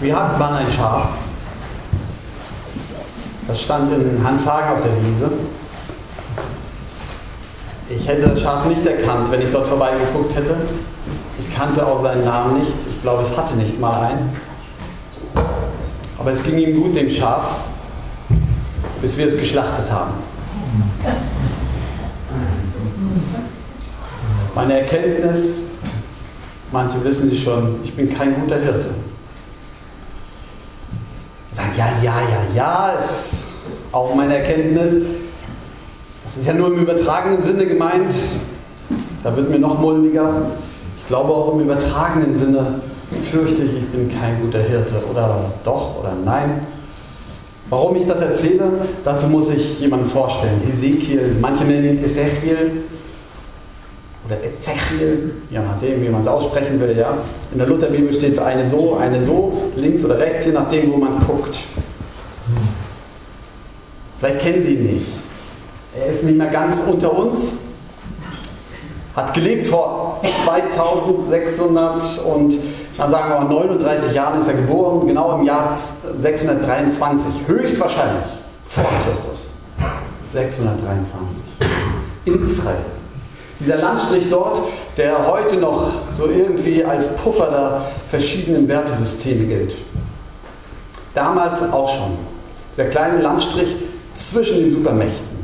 Wir hatten mal ein Schaf. Das stand in Hanshagen auf der Wiese. Ich hätte das Schaf nicht erkannt, wenn ich dort vorbeigeguckt hätte. Ich kannte auch seinen Namen nicht. Ich glaube, es hatte nicht mal einen. Aber es ging ihm gut, dem Schaf, bis wir es geschlachtet haben. Meine Erkenntnis, manche wissen sie schon, ich bin kein guter Hirte. Ja, ja, ja, ja, ist auch meine Erkenntnis. Das ist ja nur im übertragenen Sinne gemeint. Da wird mir noch mulmiger. Ich glaube auch im übertragenen Sinne fürchte ich, ich bin kein guter Hirte. Oder doch oder nein. Warum ich das erzähle, dazu muss ich jemanden vorstellen. Ezekiel, manche nennen ihn Ezechiel oder Ezechiel, je nachdem, wie man es aussprechen will. Ja. In der Lutherbibel steht es eine so, eine so, links oder rechts, je nachdem, wo man guckt. Vielleicht kennen Sie ihn nicht. Er ist nicht mehr ganz unter uns, hat gelebt vor 2600 und dann sagen wir mal 39 Jahren ist er geboren, genau im Jahr 623, höchstwahrscheinlich vor Christus. 623 in Israel. Dieser Landstrich dort, der heute noch so irgendwie als Puffer der verschiedenen Wertesysteme gilt. Damals auch schon. Der kleine Landstrich zwischen den Supermächten.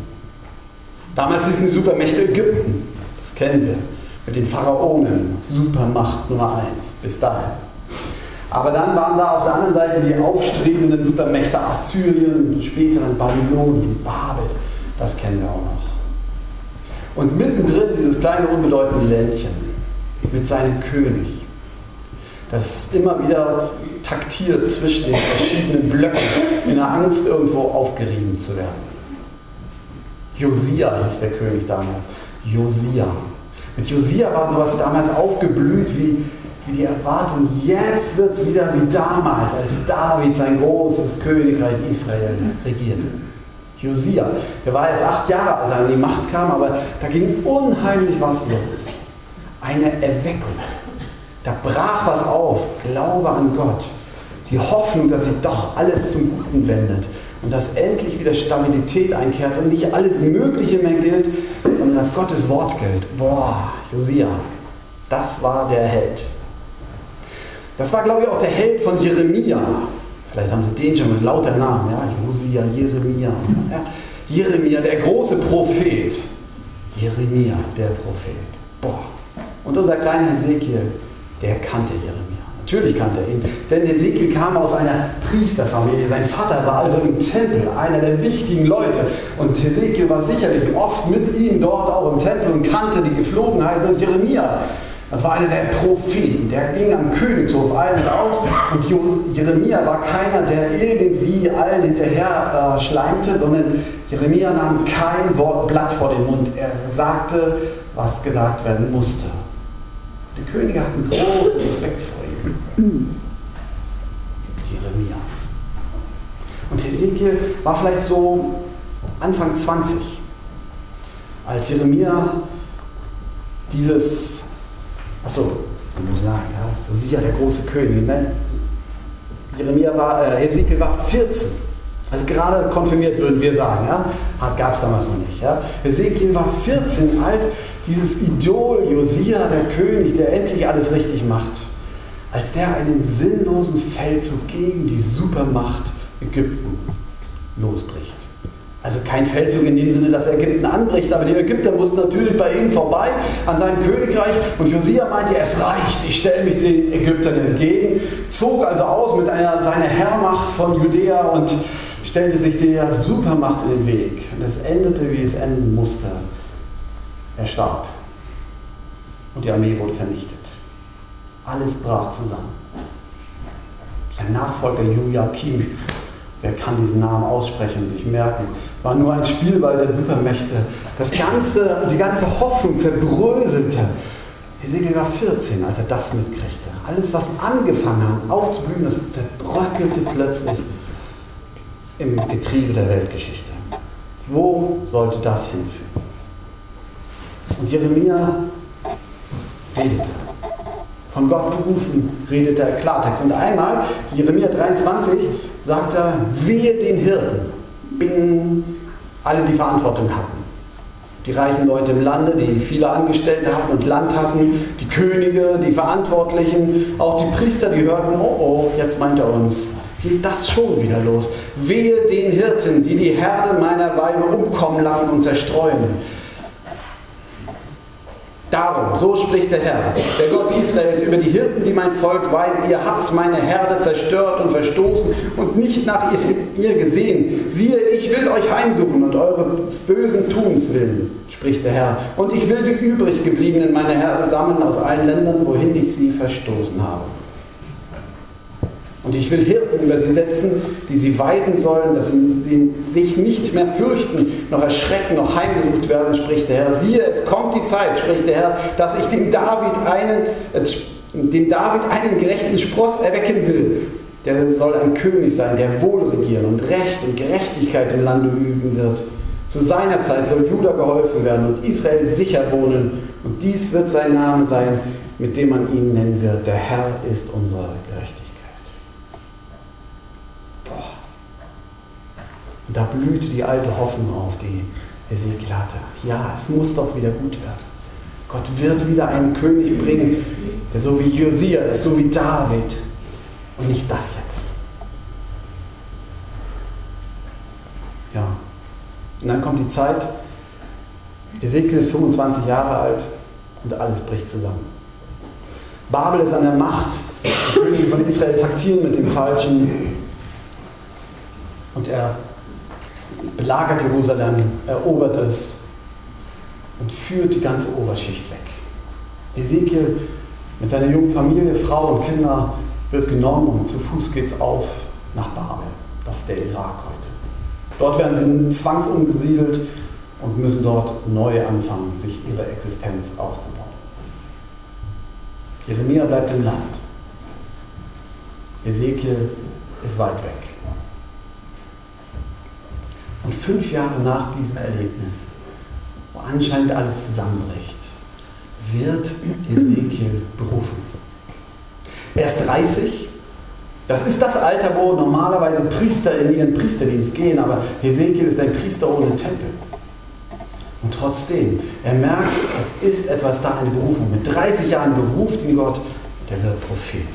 Damals hießen die Supermächte Ägypten. Das kennen wir. Mit den Pharaonen. Supermacht Nummer eins. Bis dahin. Aber dann waren da auf der anderen Seite die aufstrebenden Supermächte Assyrien, später dann Babylonien, Babel. Das kennen wir auch noch. Und mittendrin dieses kleine unbedeutende Ländchen mit seinem König, das immer wieder taktiert zwischen den verschiedenen Blöcken in der Angst irgendwo aufgerieben zu werden. Josia hieß der König damals. Josia. Mit Josia war sowas damals aufgeblüht wie, wie die Erwartung, jetzt wird es wieder wie damals, als David sein großes Königreich Israel regierte. Josia, der war erst acht Jahre alt, als er an die Macht kam, aber da ging unheimlich was los. Eine Erweckung. Da brach was auf. Glaube an Gott. Die Hoffnung, dass sich doch alles zum Guten wendet und dass endlich wieder Stabilität einkehrt und nicht alles Mögliche mehr gilt, sondern dass Gottes Wort gilt. Boah, Josia, das war der Held. Das war, glaube ich, auch der Held von Jeremia. Vielleicht haben Sie den schon mit lauter Namen, ja, Josia, Jeremia. Ja. Jeremia, der große Prophet. Jeremia, der Prophet. Boah. Und unser kleiner Ezekiel, der kannte Jeremia. Natürlich kannte er ihn, denn Ezekiel kam aus einer Priesterfamilie. Sein Vater war also im Tempel, einer der wichtigen Leute. Und Ezekiel war sicherlich oft mit ihm dort auch im Tempel und kannte die Geflogenheiten. Und Jeremia, das war einer der Propheten, der ging am Königshof ein und aus. Und Jeremia war keiner, der irgendwie allen hinterher äh, schleimte, sondern Jeremia nahm kein Wort Blatt vor den Mund. Er sagte, was gesagt werden musste. Die Könige hatten großen Respekt vor ihm. Jeremia. Und Hesekiel war vielleicht so Anfang 20, als Jeremia dieses, achso, muss ich sagen, ja, Josia, der große König, ne? Jeremia war, äh, Hesekiel war 14. Also gerade konfirmiert würden wir sagen, ja, gab es damals noch nicht. Ja. Hesekiel war 14, als dieses Idol Josia, der König, der endlich alles richtig macht, als der einen sinnlosen Feldzug gegen die Supermacht Ägypten losbricht. Also kein Feldzug in dem Sinne, dass Ägypten anbricht, aber die Ägypter mussten natürlich bei ihm vorbei an seinem Königreich und Josia meinte, es reicht, ich stelle mich den Ägyptern entgegen, zog also aus mit einer seiner Herrmacht von Judäa und stellte sich der Supermacht in den Weg. Und es endete, wie es enden musste. Er starb. Und die Armee wurde vernichtet. Alles brach zusammen. Sein Nachfolger Joachim, wer kann diesen Namen aussprechen und sich merken, war nur ein Spielball der Supermächte. Das ganze, die ganze Hoffnung zerbröselte. Hesekiel war 14, als er das mitkriegte. Alles, was angefangen hat aufzublühen, das zerbröckelte plötzlich im Getriebe der Weltgeschichte. Wo sollte das hinführen? Und Jeremia redete. von Gott berufen, redet er Klartext. Und einmal, Jeremia 23, sagt er, wehe den Hirten, bing, alle die Verantwortung hatten. Die reichen Leute im Lande, die viele Angestellte hatten und Land hatten, die Könige, die Verantwortlichen, auch die Priester, die hörten, oh oh, jetzt meint er uns, geht das schon wieder los. Wehe den Hirten, die die Herde meiner Weiber umkommen lassen und zerstreuen. Darum, so spricht der Herr, der Gott Israels, über die Hirten, die mein Volk weiden. Ihr habt meine Herde zerstört und verstoßen und nicht nach ihr, ihr gesehen. Siehe, ich will euch heimsuchen und eures bösen Tuns willen, spricht der Herr. Und ich will die übrig gebliebenen meiner Herde sammeln aus allen Ländern, wohin ich sie verstoßen habe. Und ich will Hirten über sie setzen, die sie weiden sollen, dass sie sich nicht mehr fürchten, noch erschrecken, noch heimgesucht werden, spricht der Herr. Siehe, es kommt die Zeit, spricht der Herr, dass ich dem David einen, äh, dem David einen gerechten Spross erwecken will. Der soll ein König sein, der wohl regieren und Recht und Gerechtigkeit im Lande üben wird. Zu seiner Zeit soll Juda geholfen werden und Israel sicher wohnen. Und dies wird sein Name sein, mit dem man ihn nennen wird. Der Herr ist unsere Gerechtigkeit. Und da blühte die alte Hoffnung auf, die Ezekiel hatte. Ja, es muss doch wieder gut werden. Gott wird wieder einen König bringen, der so wie Josia ist, so wie David. Und nicht das jetzt. Ja. Und dann kommt die Zeit, Ezekiel ist 25 Jahre alt und alles bricht zusammen. Babel ist an der Macht, die Könige von Israel taktieren mit dem Falschen und er belagert Jerusalem, erobert es und führt die ganze Oberschicht weg. Ezekiel mit seiner jungen Familie, Frau und Kinder wird genommen und zu Fuß geht es auf nach Babel. Das ist der Irak heute. Dort werden sie zwangsumgesiedelt und müssen dort neu anfangen, sich ihre Existenz aufzubauen. Jeremia bleibt im Land. Ezekiel ist weit weg. Und fünf Jahre nach diesem Erlebnis, wo anscheinend alles zusammenbricht, wird Ezekiel berufen. Er ist 30. Das ist das Alter, wo normalerweise Priester in ihren Priesterdienst gehen, aber Ezekiel ist ein Priester ohne Tempel. Und trotzdem, er merkt, es ist etwas da, eine Berufung. Mit 30 Jahren beruft ihn Gott, der wird Prophet.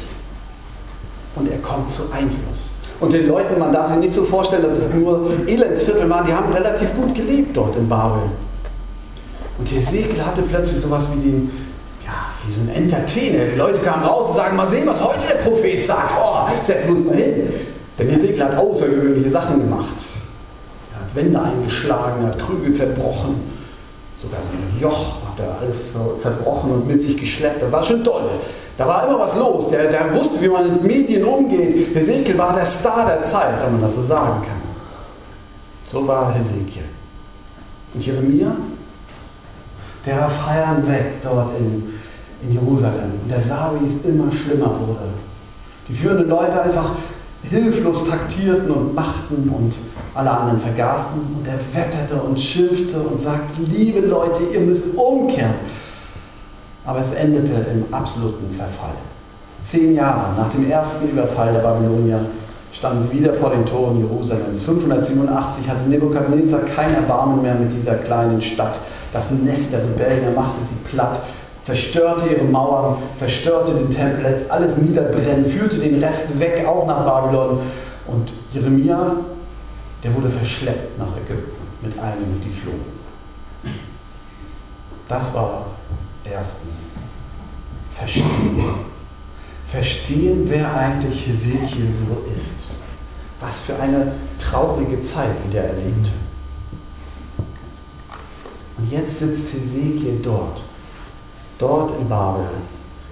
Und er kommt zu Einfluss. Und den Leuten, man darf sich nicht so vorstellen, dass es nur Elendsviertel waren, die haben relativ gut gelebt dort in Babel. Und Hesekiel hatte plötzlich sowas wie den, ja, wie so ein Entertainer. Die Leute kamen raus und sagen, mal sehen, was heute der Prophet sagt. Oh, jetzt muss man hin. Denn Hesekiel hat außergewöhnliche Sachen gemacht. Er hat Wände eingeschlagen, er hat Krüge zerbrochen. Sogar so ein Joch hat er alles zerbrochen und mit sich geschleppt. Das war schon toll. Da war immer was los. Der, der wusste, wie man mit Medien umgeht. Hesekiel war der Star der Zeit, wenn man das so sagen kann. So war Hesekiel. Und Jeremia, der war feiern weg dort in, in Jerusalem. Und der sah, wie es immer schlimmer wurde. Die führenden Leute einfach hilflos taktierten und machten und alle anderen vergaßen. Und er wetterte und schimpfte und sagte, liebe Leute, ihr müsst umkehren. Aber es endete im absoluten Zerfall. Zehn Jahre nach dem ersten Überfall der Babylonier standen sie wieder vor den Toren Jerusalems. 587 hatte Nebukadnezar kein Erbarmen mehr mit dieser kleinen Stadt. Das Nest der Rebellen, machte sie platt, zerstörte ihre Mauern, zerstörte den Tempel, lässt alles niederbrennen, führte den Rest weg, auch nach Babylon. Und Jeremia, der wurde verschleppt nach Ägypten mit einem, die flohen. Das war Erstens, verstehen. Verstehen, wer eigentlich Hesekiel so ist. Was für eine traurige Zeit, in der er lebte. Und jetzt sitzt Hesekiel dort, dort in Babel.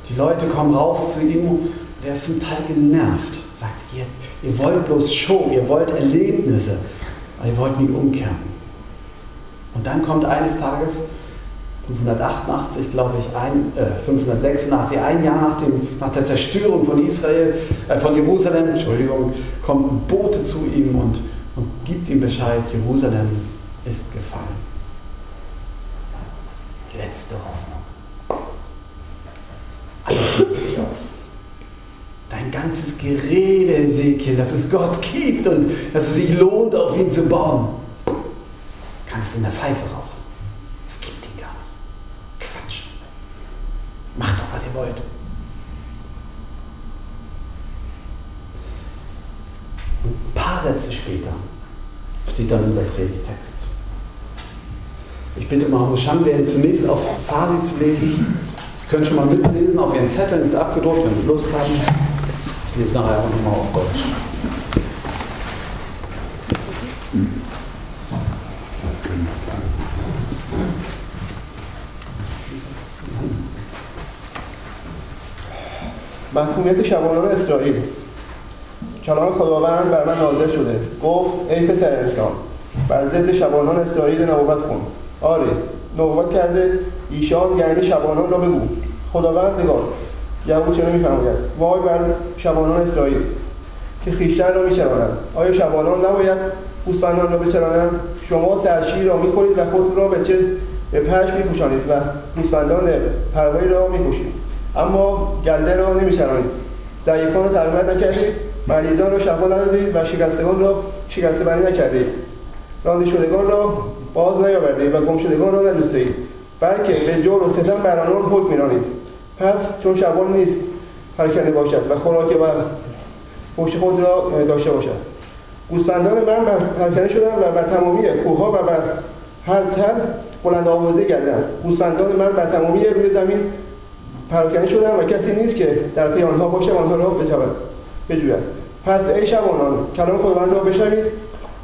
Die Leute kommen raus zu ihm, der ist zum Teil genervt. Sagt, ihr, ihr wollt bloß Show, ihr wollt Erlebnisse, aber ihr wollt nie umkehren. Und dann kommt eines Tages 588, glaube ich, ein, äh, 586, ein Jahr nach, dem, nach der Zerstörung von Israel, äh, von Jerusalem, Entschuldigung, kommt ein Bote zu ihm und, und gibt ihm Bescheid, Jerusalem ist gefallen. Letzte Hoffnung. Alles löst sich ganzes Gerede, Ezekiel, dass es Gott gibt und dass es sich lohnt, auf ihn zu bauen. Kannst in der Pfeife rauchen. Es gibt ihn gar nicht. Quatsch. Macht doch, was ihr wollt. Ein paar Sätze später steht dann unser Predigtext. Ich bitte mal Husham, zunächst auf Farsi zu lesen. Sie können schon mal mitlesen auf Ihren Zetteln, ist abgedruckt, wenn Sie Lust haben. Ich lese nachher auch nochmal auf Deutsch. محکومیت شبانان اسرائیل کلام خداوند بر من نازل شده گفت ای پسر انسان بر ضد شبانان اسرائیل نبوت کن آره نبوت کرده ایشان یعنی شبانان را بگو. خداوند نگاه یهود چنین میفرماید. وای بر شبانان اسرائیل که خیشتن را میچرانند. آیا شبانان نباید گوسفندان را بچرانند؟ شما سرشیر را می‌خورید و خود را به چه به پش میپوشانید و گوسفندان پروایی را می‌کشید. اما گلده را نمیچرانید. ضعیفان را تقویت نکردید. مریضان را شفا ندادید و شکستگان را شکسته بری نکردید. رانده شدگان را باز نیاوردید و گم شدگان را ندوستید بلکه به جور و ستم بر آنان حکم میرانید پس چون شبان نیست پرکنده باشد و خوراک و پشت خود را داشته باشد. گوسفندان من بر پرکنده شدن و بر تمامی کوهها و بر هر تل بلند آوازه گردن گوسفندان من بر تمامی روی زمین پراکنده شدن و کسی نیست که در پی آنها باشه و آنها را بجوید. پس ای شبانان کلام خداوند را بشنوید.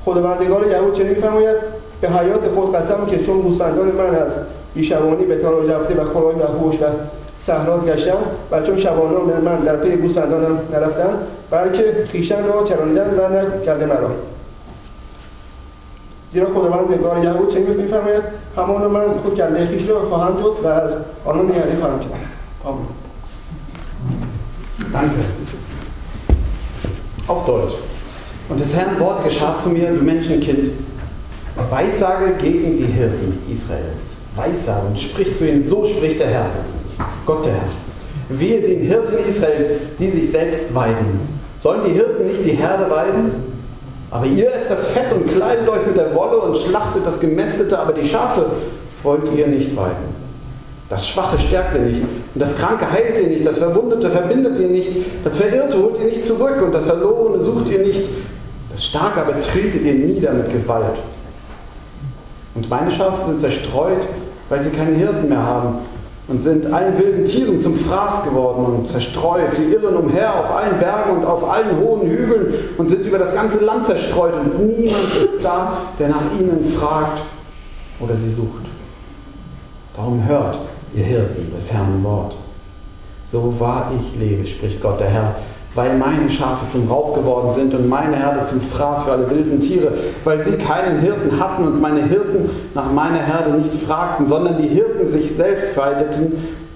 خداوندگار یهود چنین میفرماید؟ به حیات خود قسم که چون گوسفندان من از بیشبانی به تاراج رفته و خوراک و هوش و صحرات گشتم و چون شبانان من در پی گوسفندانم نرفتن بلکه خیشتن را چرانیدن و نکرده مرا زیرا خداوند نگار یهود چنین میفرماید همان من خود کله خیش را خواهم جست و از آنان نگری خواهم کرد آمین Danke. Auf Deutsch. Und des Herrn Wort geschah zu mir, du Menschenkind, Weissage gegen die Hirten Israels. Weissage und sprich zu ihnen, so spricht der Herr, Gott der Herr. Wehe den Hirten Israels, die sich selbst weiden. Sollen die Hirten nicht die Herde weiden? Aber ihr esst das Fett und kleidet euch mit der Wolle und schlachtet das Gemästete, aber die Schafe wollt ihr nicht weiden. Das Schwache stärkt ihr nicht und das Kranke heilt ihr nicht, das Verwundete verbindet ihr nicht, das Verirrte holt ihr nicht zurück und das Verlorene sucht ihr nicht, das Starke aber tretet ihr nieder mit Gewalt. Und meine Schafe sind zerstreut, weil sie keine Hirten mehr haben und sind allen wilden Tieren zum Fraß geworden und zerstreut. Sie irren umher auf allen Bergen und auf allen hohen Hügeln und sind über das ganze Land zerstreut und niemand ist da, der nach ihnen fragt oder sie sucht. Darum hört, ihr Hirten, des Herrn Wort. So wahr ich lebe, spricht Gott der Herr, weil meine Schafe zum Raub geworden sind und meine Herde zum Fraß für alle wilden Tiere, weil sie keinen Hirten hatten und meine Hirten nach meiner Herde nicht fragten, sondern die Hirten sich selbst weideten,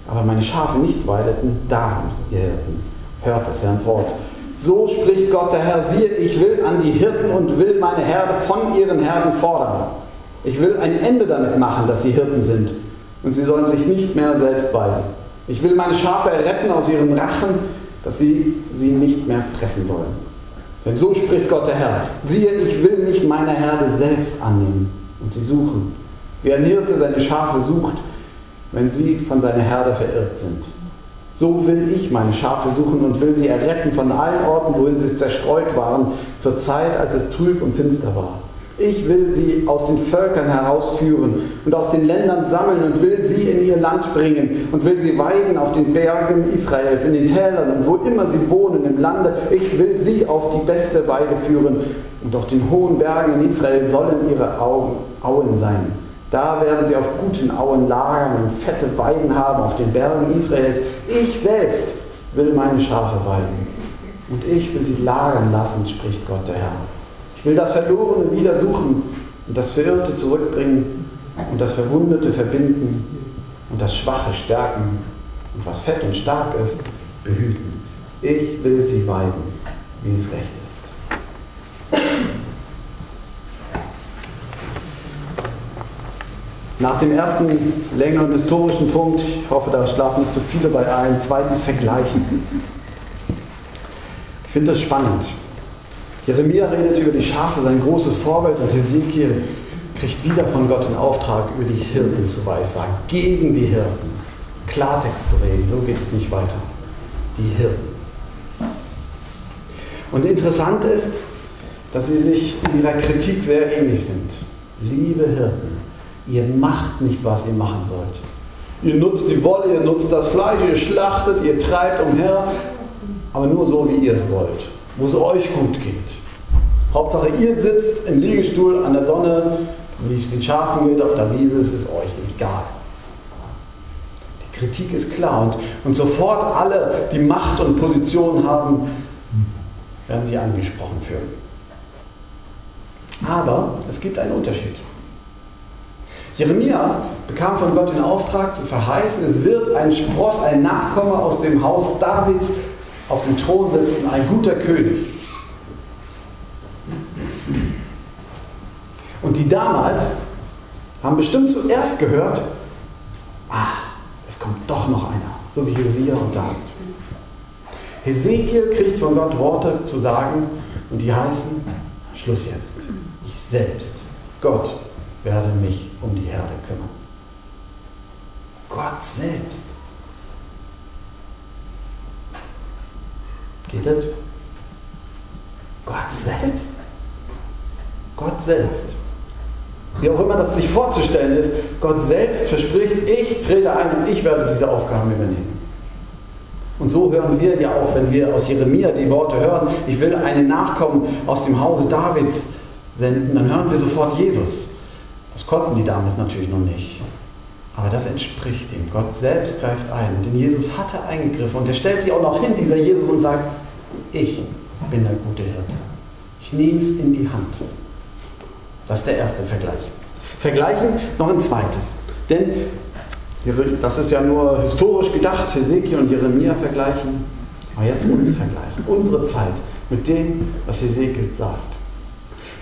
aber meine Schafe nicht weideten, darum, ihr Hirten, hört das Herrn Wort. So spricht Gott der Herr, siehe, ich will an die Hirten und will meine Herde von ihren Herden fordern. Ich will ein Ende damit machen, dass sie Hirten sind und sie sollen sich nicht mehr selbst weiden. Ich will meine Schafe erretten aus ihren Rachen, dass sie sie nicht mehr fressen wollen. Denn so spricht Gott der Herr. Siehe, ich will mich meiner Herde selbst annehmen und sie suchen. Wie ein Hirte seine Schafe sucht, wenn sie von seiner Herde verirrt sind. So will ich meine Schafe suchen und will sie erretten von allen Orten, wohin sie zerstreut waren, zur Zeit, als es trüb und finster war. Ich will sie aus den Völkern herausführen und aus den Ländern sammeln und will sie in ihr Land bringen und will sie weiden auf den Bergen Israels, in den Tälern und wo immer sie wohnen im Lande. Ich will sie auf die beste Weide führen und auf den hohen Bergen in Israel sollen ihre Augen, Auen sein. Da werden sie auf guten Auen lagern und fette Weiden haben auf den Bergen Israels. Ich selbst will meine Schafe weiden und ich will sie lagern lassen, spricht Gott der Herr. Ich will das Verlorene wieder suchen und das Verirrte zurückbringen und das Verwundete verbinden und das Schwache stärken und was fett und stark ist, behüten. Ich will sie weiden, wie es recht ist. Nach dem ersten längeren historischen Punkt, ich hoffe, da schlafen nicht zu viele bei ein, zweitens vergleichen. Ich finde das spannend. Jeremia redet über die Schafe, sein großes Vorbild, und Hesekiel kriegt wieder von Gott den Auftrag, über die Hirten zu weissagen, gegen die Hirten. Klartext zu reden, so geht es nicht weiter. Die Hirten. Und interessant ist, dass sie sich in ihrer Kritik sehr ähnlich sind. Liebe Hirten, ihr macht nicht, was ihr machen sollt. Ihr nutzt die Wolle, ihr nutzt das Fleisch, ihr schlachtet, ihr treibt umher, aber nur so, wie ihr es wollt, wo es euch gut geht. Hauptsache, ihr sitzt im Liegestuhl an der Sonne, wie es den Schafen geht, auf der Wiese, es ist euch egal. Die Kritik ist klar und, und sofort alle, die Macht und Position haben, werden sie angesprochen fühlen. Aber es gibt einen Unterschied. Jeremia bekam von Gott den Auftrag zu verheißen, es wird ein Spross, ein Nachkomme aus dem Haus Davids auf dem Thron sitzen, ein guter König. Und die damals haben bestimmt zuerst gehört, ah, es kommt doch noch einer, so wie Josia und David. Hesekiel kriegt von Gott Worte zu sagen und die heißen, Schluss jetzt. Ich selbst, Gott, werde mich um die Herde kümmern. Gott selbst. Das? Gott selbst? Gott selbst. Wie auch immer das sich vorzustellen ist, Gott selbst verspricht, ich trete ein und ich werde diese Aufgaben übernehmen. Und so hören wir ja auch, wenn wir aus Jeremia die Worte hören, ich will einen Nachkommen aus dem Hause Davids senden, dann hören wir sofort Jesus. Das konnten die damals natürlich noch nicht. Aber das entspricht ihm. Gott selbst greift ein. Denn Jesus hatte eingegriffen und er stellt sich auch noch hin, dieser Jesus, und sagt, ich bin der gute Hirte. Ich nehme es in die Hand. Das ist der erste Vergleich. Vergleichen noch ein zweites. Denn das ist ja nur historisch gedacht, Hesekiel und Jeremia vergleichen. Aber jetzt uns vergleichen, unsere Zeit mit dem, was Hesekiel sagt.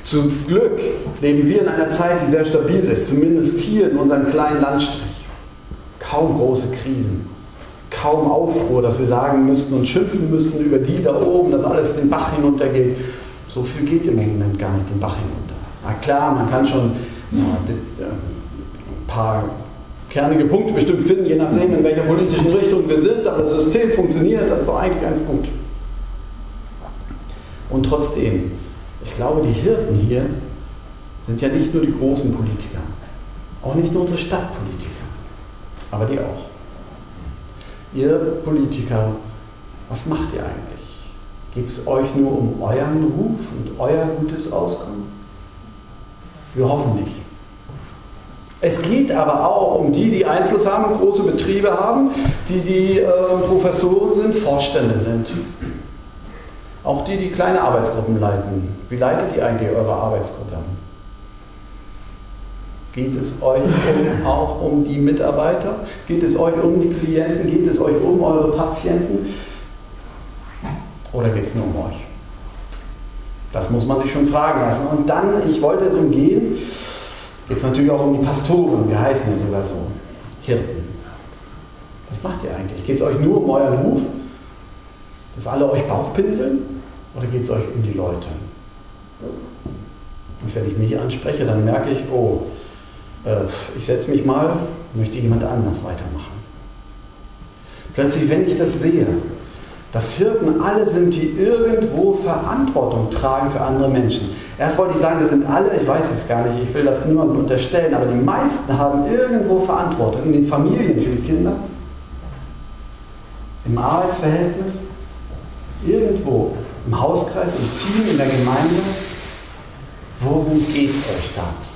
Zum Glück leben wir in einer Zeit, die sehr stabil ist, zumindest hier in unserem kleinen Landstrich. Kaum große Krisen, kaum Aufruhr, dass wir sagen müssten und schimpfen müssten über die da oben, dass alles den Bach hinuntergeht. So viel geht im Moment gar nicht den Bach hinunter. Na klar, man kann schon ja, äh, ein paar kernige Punkte bestimmt finden, je nachdem, in welcher politischen Richtung wir sind, aber das System funktioniert, das ist doch eigentlich ganz gut. Und trotzdem, ich glaube, die Hirten hier sind ja nicht nur die großen Politiker, auch nicht nur unsere Stadtpolitiker, aber die auch. Ihr Politiker, was macht ihr eigentlich? Geht es euch nur um euren Ruf und euer gutes Auskommen? Wir hoffen nicht. Es geht aber auch um die, die Einfluss haben, große Betriebe haben, die die äh, Professoren sind, Vorstände sind. Auch die, die kleine Arbeitsgruppen leiten. Wie leitet ihr eigentlich eure Arbeitsgruppe? Geht es euch um, auch um die Mitarbeiter? Geht es euch um die Klienten? Geht es euch um eure Patienten? Oder geht es nur um euch? Das muss man sich schon fragen lassen. Und dann, ich wollte es umgehen, geht es natürlich auch um die Pastoren. Wir heißen ja sogar so Hirten. Was macht ihr eigentlich? Geht es euch nur um euren Ruf? Dass alle euch Bauchpinseln? Oder geht es euch um die Leute? Und wenn ich mich anspreche, dann merke ich, oh, ich setze mich mal, möchte jemand anders weitermachen. Plötzlich, wenn ich das sehe, dass Hirten alle sind, die irgendwo Verantwortung tragen für andere Menschen. Erst wollte ich sagen, das sind alle, ich weiß es gar nicht, ich will das niemandem unterstellen, aber die meisten haben irgendwo Verantwortung in den Familien für die Kinder, im Arbeitsverhältnis, irgendwo, im Hauskreis, im Team, in der Gemeinde. Worum geht es euch da?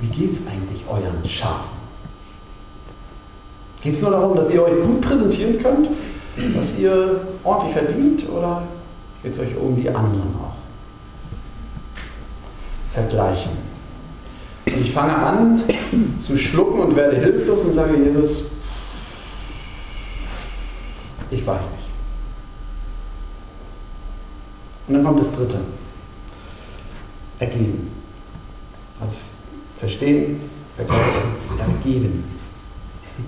Wie geht es eigentlich euren Schafen? Geht es nur darum, dass ihr euch gut präsentieren könnt, dass ihr ordentlich verdient oder geht es euch um die anderen auch? Vergleichen. Und ich fange an zu schlucken und werde hilflos und sage, Jesus, ich weiß nicht. Und dann kommt das dritte. Ergeben. Verstehen, vergleichen, ergeben.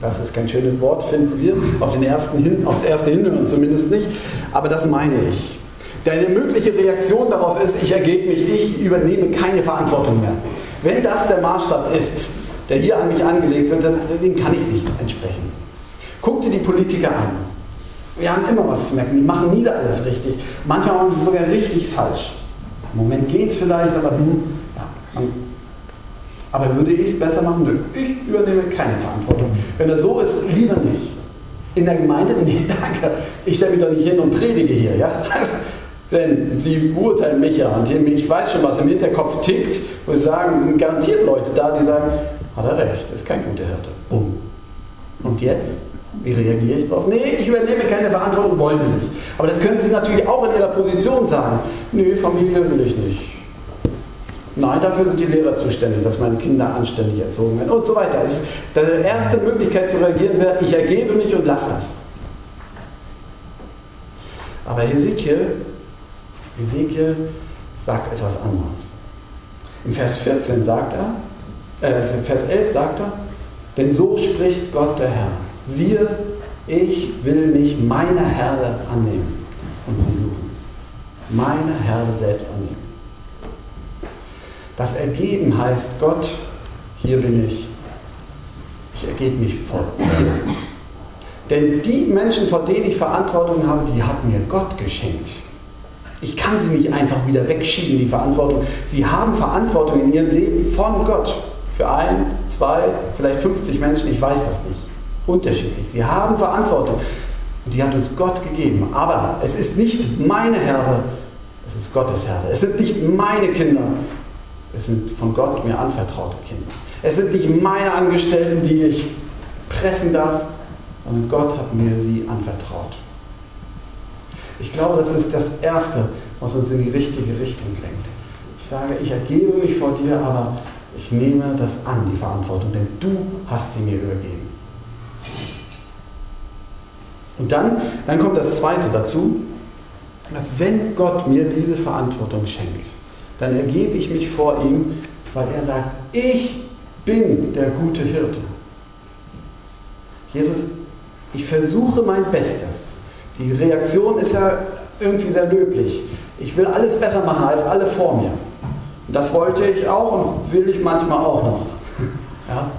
Das ist kein schönes Wort, finden wir. Auf den ersten Hin, aufs erste Hinhören zumindest nicht. Aber das meine ich. Deine mögliche Reaktion darauf ist, ich ergebe mich, ich übernehme keine Verantwortung mehr. Wenn das der Maßstab ist, der hier an mich angelegt wird, dann, dem kann ich nicht entsprechen. Guck dir die Politiker an. Wir haben immer was zu merken. Die machen nie alles richtig. Manchmal machen sie sogar richtig falsch. Im Moment geht es vielleicht, aber hm, ja, man, aber würde ich es besser machen? Nö, ich übernehme keine Verantwortung. Wenn er so ist, lieber nicht. In der Gemeinde? Nee, danke. Ich stelle mich doch nicht hin und predige hier. Ja? Also, denn sie beurteilen mich ja und ich weiß schon, was im Hinterkopf tickt, wo sie sagen, es sind garantiert Leute da, die sagen, hat er recht, ist kein guter Hirte. Bumm. Und jetzt? Wie reagiere ich darauf? Nee, ich übernehme keine Verantwortung, wollen wir nicht. Aber das können Sie natürlich auch in Ihrer Position sagen. Nee, Familie will ich nicht. Nein, dafür sind die Lehrer zuständig, dass meine Kinder anständig erzogen werden und so weiter. Ist die erste Möglichkeit zu reagieren wäre, ich ergebe mich und lasse das. Aber Ezekiel, Ezekiel sagt etwas anderes. Im Vers 14 sagt er, äh, im Vers 11 sagt er, denn so spricht Gott der Herr. Siehe, ich will mich meiner Herde annehmen und sie suchen. Meine Herde selbst annehmen. Das Ergeben heißt, Gott, hier bin ich. Ich ergebe mich vor dir. Denn die Menschen, vor denen ich Verantwortung habe, die hat mir Gott geschenkt. Ich kann sie nicht einfach wieder wegschieben, die Verantwortung. Sie haben Verantwortung in ihrem Leben von Gott. Für ein, zwei, vielleicht 50 Menschen, ich weiß das nicht. Unterschiedlich. Sie haben Verantwortung. Und die hat uns Gott gegeben. Aber es ist nicht meine Herde, es ist Gottes Herde. Es sind nicht meine Kinder, es sind von Gott mir anvertraute Kinder. Es sind nicht meine Angestellten, die ich pressen darf, sondern Gott hat mir sie anvertraut. Ich glaube, das ist das Erste, was uns in die richtige Richtung lenkt. Ich sage, ich ergebe mich vor dir, aber ich nehme das an, die Verantwortung, denn du hast sie mir übergeben. Und dann, dann kommt das Zweite dazu, dass wenn Gott mir diese Verantwortung schenkt, dann ergebe ich mich vor ihm, weil er sagt, ich bin der gute Hirte. Jesus, ich versuche mein Bestes. Die Reaktion ist ja irgendwie sehr löblich. Ich will alles besser machen als alle vor mir. Und das wollte ich auch und will ich manchmal auch noch. Ja?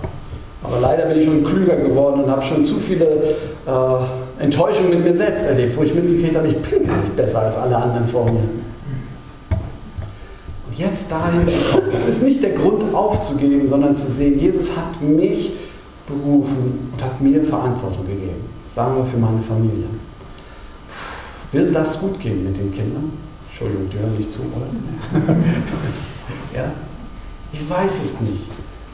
Aber leider bin ich schon klüger geworden und habe schon zu viele äh, Enttäuschungen mit mir selbst erlebt, wo ich mitgekriegt habe, ich bin gar nicht besser als alle anderen vor mir. Jetzt dahin zu kommen, das ist nicht der Grund aufzugeben, sondern zu sehen, Jesus hat mich berufen und hat mir Verantwortung gegeben. Sagen wir für meine Familie. Wird das gut gehen mit den Kindern? Entschuldigung, die hören nicht zu, oder? ja? Ich weiß es nicht.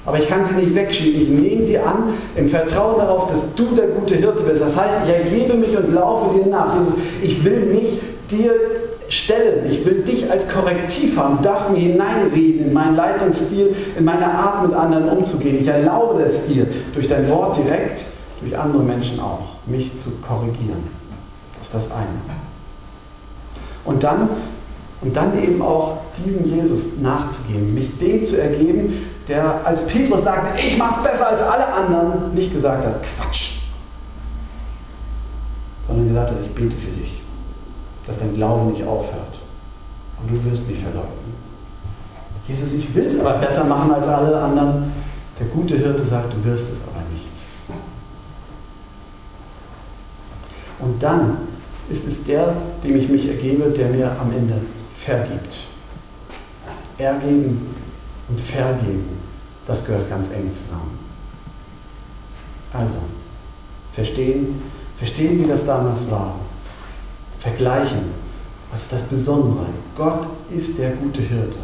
Aber ich kann sie nicht wegschieben. Ich nehme sie an im Vertrauen darauf, dass du der gute Hirte bist. Das heißt, ich ergebe mich und laufe dir nach. Jesus, ich will mich dir stellen. Ich will dich als Korrektiv haben. Du darfst mir hineinreden in meinen Leitungsstil, in meine Art mit anderen umzugehen. Ich erlaube es dir, durch dein Wort direkt, durch andere Menschen auch, mich zu korrigieren. Das ist das eine. Und dann, und dann eben auch diesem Jesus nachzugeben, mich dem zu ergeben, der als Petrus sagte, ich mach's besser als alle anderen, nicht gesagt hat, Quatsch, sondern gesagt hat, ich bete für dich, dass dein Glaube nicht aufhört. Und du wirst mich verleugnen. Jesus, ich will es aber besser machen als alle anderen. Der gute Hirte sagt, du wirst es aber nicht. Und dann ist es der, dem ich mich ergebe, der mir am Ende vergibt. Ergeben und vergeben das gehört ganz eng zusammen. Also, verstehen, verstehen, wie das damals war. Vergleichen, was ist das Besondere? Gott ist der gute Hirte.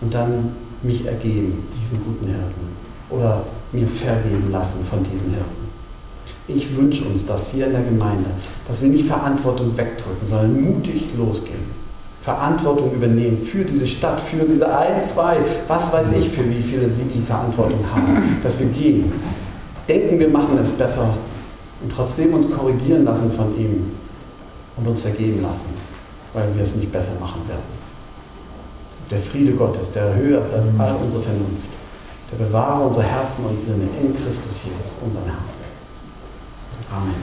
Und dann mich ergeben, diesen guten Hirten. Oder mir vergeben lassen von diesem Hirten. Ich wünsche uns das hier in der Gemeinde, dass wir nicht Verantwortung wegdrücken, sondern mutig losgehen. Verantwortung übernehmen für diese Stadt, für diese ein, zwei, was weiß ich, für wie viele sie die Verantwortung haben, dass wir gehen. Denken, wir machen es besser und trotzdem uns korrigieren lassen von ihm und uns vergeben lassen, weil wir es nicht besser machen werden. Der Friede Gottes, der höher ist als all unsere Vernunft, der bewahre unsere Herzen und Sinne in Christus Jesus, unserem Herrn. Amen.